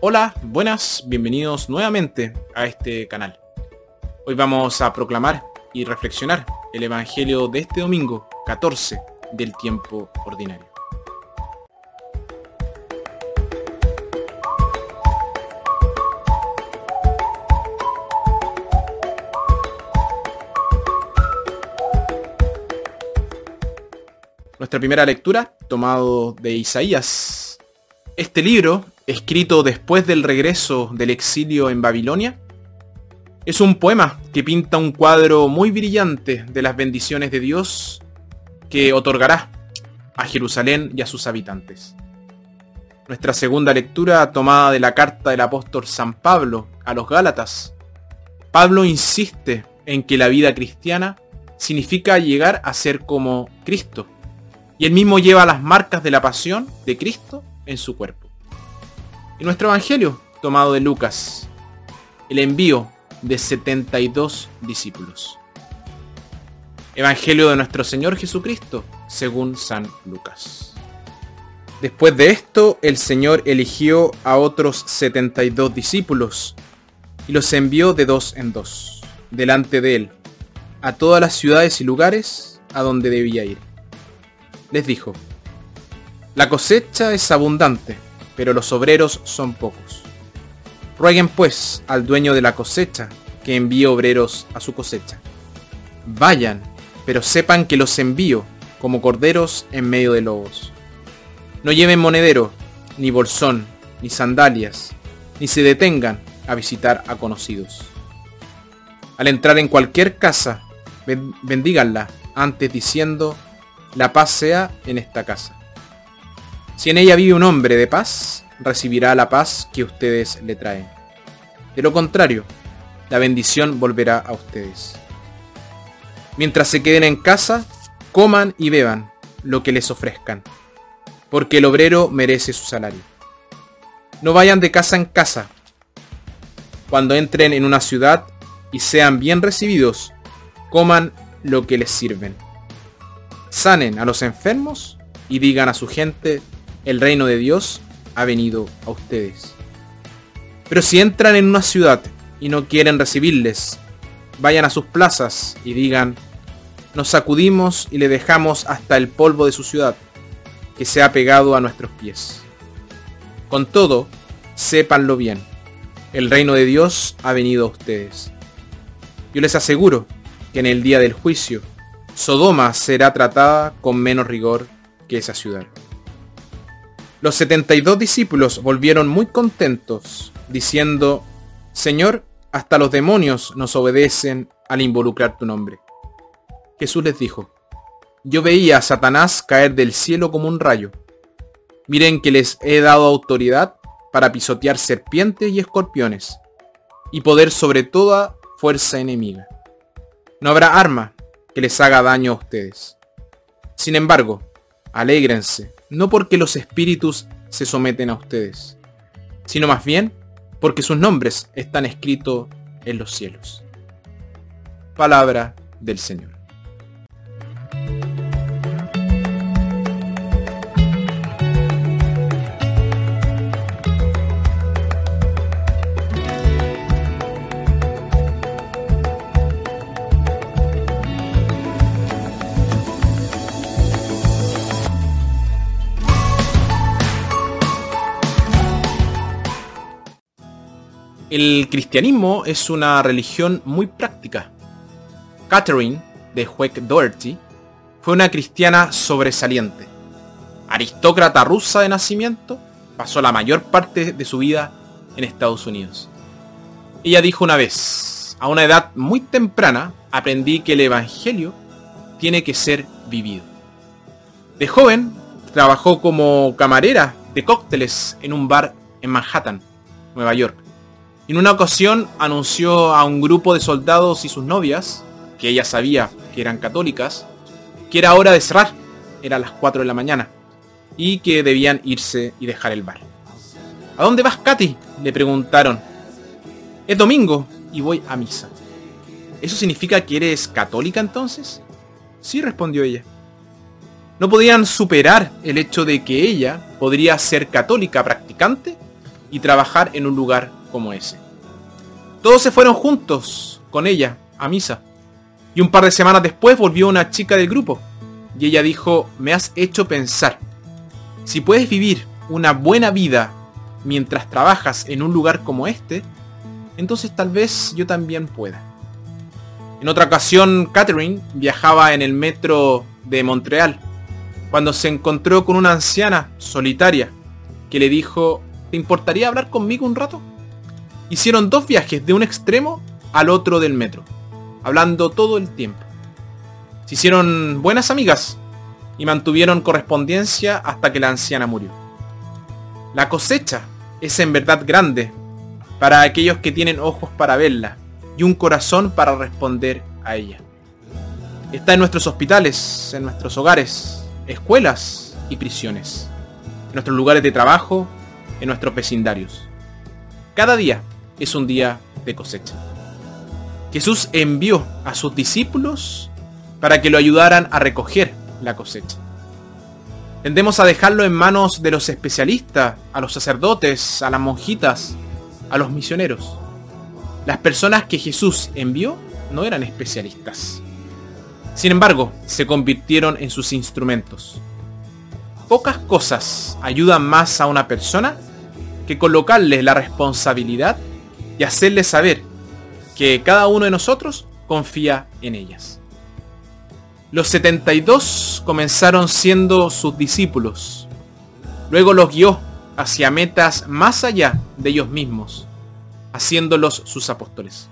Hola, buenas, bienvenidos nuevamente a este canal. Hoy vamos a proclamar y reflexionar el Evangelio de este domingo 14 del tiempo ordinario. Nuestra primera lectura, tomado de Isaías. Este libro, escrito después del regreso del exilio en Babilonia, es un poema que pinta un cuadro muy brillante de las bendiciones de Dios que otorgará a Jerusalén y a sus habitantes. Nuestra segunda lectura tomada de la carta del apóstol San Pablo a los Gálatas. Pablo insiste en que la vida cristiana significa llegar a ser como Cristo y él mismo lleva las marcas de la pasión de Cristo en su cuerpo. Y nuestro Evangelio, tomado de Lucas, el envío de 72 discípulos. Evangelio de nuestro Señor Jesucristo, según San Lucas. Después de esto, el Señor eligió a otros 72 discípulos y los envió de dos en dos, delante de él, a todas las ciudades y lugares a donde debía ir les dijo, La cosecha es abundante, pero los obreros son pocos. Rueguen pues al dueño de la cosecha que envíe obreros a su cosecha. Vayan, pero sepan que los envío como corderos en medio de lobos. No lleven monedero, ni bolsón, ni sandalias, ni se detengan a visitar a conocidos. Al entrar en cualquier casa, bendíganla antes diciendo, la paz sea en esta casa. Si en ella vive un hombre de paz, recibirá la paz que ustedes le traen. De lo contrario, la bendición volverá a ustedes. Mientras se queden en casa, coman y beban lo que les ofrezcan, porque el obrero merece su salario. No vayan de casa en casa. Cuando entren en una ciudad y sean bien recibidos, coman lo que les sirven sanen a los enfermos y digan a su gente, el reino de Dios ha venido a ustedes. Pero si entran en una ciudad y no quieren recibirles, vayan a sus plazas y digan, nos sacudimos y le dejamos hasta el polvo de su ciudad, que se ha pegado a nuestros pies. Con todo, sépanlo bien, el reino de Dios ha venido a ustedes. Yo les aseguro que en el día del juicio, Sodoma será tratada con menos rigor que esa ciudad. Los 72 discípulos volvieron muy contentos, diciendo, Señor, hasta los demonios nos obedecen al involucrar tu nombre. Jesús les dijo, yo veía a Satanás caer del cielo como un rayo. Miren que les he dado autoridad para pisotear serpientes y escorpiones, y poder sobre toda fuerza enemiga. No habrá arma que les haga daño a ustedes. Sin embargo, alégrense, no porque los espíritus se someten a ustedes, sino más bien porque sus nombres están escritos en los cielos. Palabra del Señor. El cristianismo es una religión muy práctica. Catherine, de Hueck Doherty, fue una cristiana sobresaliente. Aristócrata rusa de nacimiento, pasó la mayor parte de su vida en Estados Unidos. Ella dijo una vez, a una edad muy temprana, aprendí que el Evangelio tiene que ser vivido. De joven, trabajó como camarera de cócteles en un bar en Manhattan, Nueva York. En una ocasión anunció a un grupo de soldados y sus novias, que ella sabía que eran católicas, que era hora de cerrar, era las 4 de la mañana, y que debían irse y dejar el bar. ¿A dónde vas, Katy? le preguntaron. Es domingo y voy a misa. ¿Eso significa que eres católica entonces? Sí, respondió ella. No podían superar el hecho de que ella podría ser católica practicante y trabajar en un lugar como ese. Todos se fueron juntos con ella a misa. Y un par de semanas después volvió una chica del grupo. Y ella dijo, me has hecho pensar. Si puedes vivir una buena vida mientras trabajas en un lugar como este, entonces tal vez yo también pueda. En otra ocasión, Catherine viajaba en el metro de Montreal cuando se encontró con una anciana solitaria que le dijo, ¿te importaría hablar conmigo un rato? Hicieron dos viajes de un extremo al otro del metro, hablando todo el tiempo. Se hicieron buenas amigas y mantuvieron correspondencia hasta que la anciana murió. La cosecha es en verdad grande para aquellos que tienen ojos para verla y un corazón para responder a ella. Está en nuestros hospitales, en nuestros hogares, escuelas y prisiones, en nuestros lugares de trabajo, en nuestros vecindarios. Cada día es un día de cosecha. Jesús envió a sus discípulos para que lo ayudaran a recoger la cosecha. Tendemos a dejarlo en manos de los especialistas, a los sacerdotes, a las monjitas, a los misioneros. Las personas que Jesús envió no eran especialistas. Sin embargo, se convirtieron en sus instrumentos. Pocas cosas ayudan más a una persona que colocarle la responsabilidad y hacerle saber que cada uno de nosotros confía en ellas. Los 72 comenzaron siendo sus discípulos. Luego los guió hacia metas más allá de ellos mismos, haciéndolos sus apóstoles.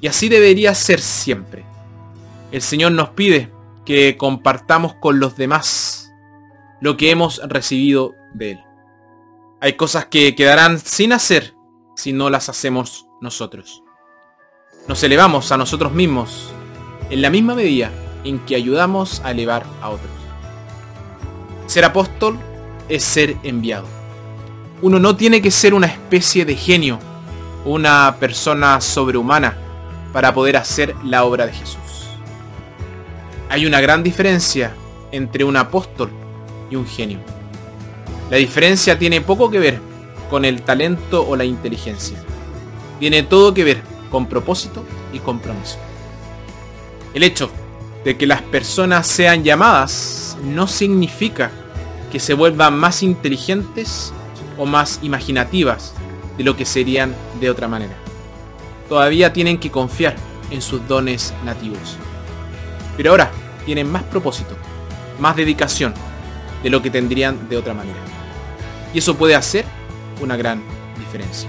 Y así debería ser siempre. El Señor nos pide que compartamos con los demás lo que hemos recibido de Él. Hay cosas que quedarán sin hacer si no las hacemos nosotros. Nos elevamos a nosotros mismos en la misma medida en que ayudamos a elevar a otros. Ser apóstol es ser enviado. Uno no tiene que ser una especie de genio, una persona sobrehumana para poder hacer la obra de Jesús. Hay una gran diferencia entre un apóstol y un genio. La diferencia tiene poco que ver con el talento o la inteligencia. Tiene todo que ver con propósito y compromiso. El hecho de que las personas sean llamadas no significa que se vuelvan más inteligentes o más imaginativas de lo que serían de otra manera. Todavía tienen que confiar en sus dones nativos. Pero ahora tienen más propósito, más dedicación de lo que tendrían de otra manera. Y eso puede hacer una gran diferencia.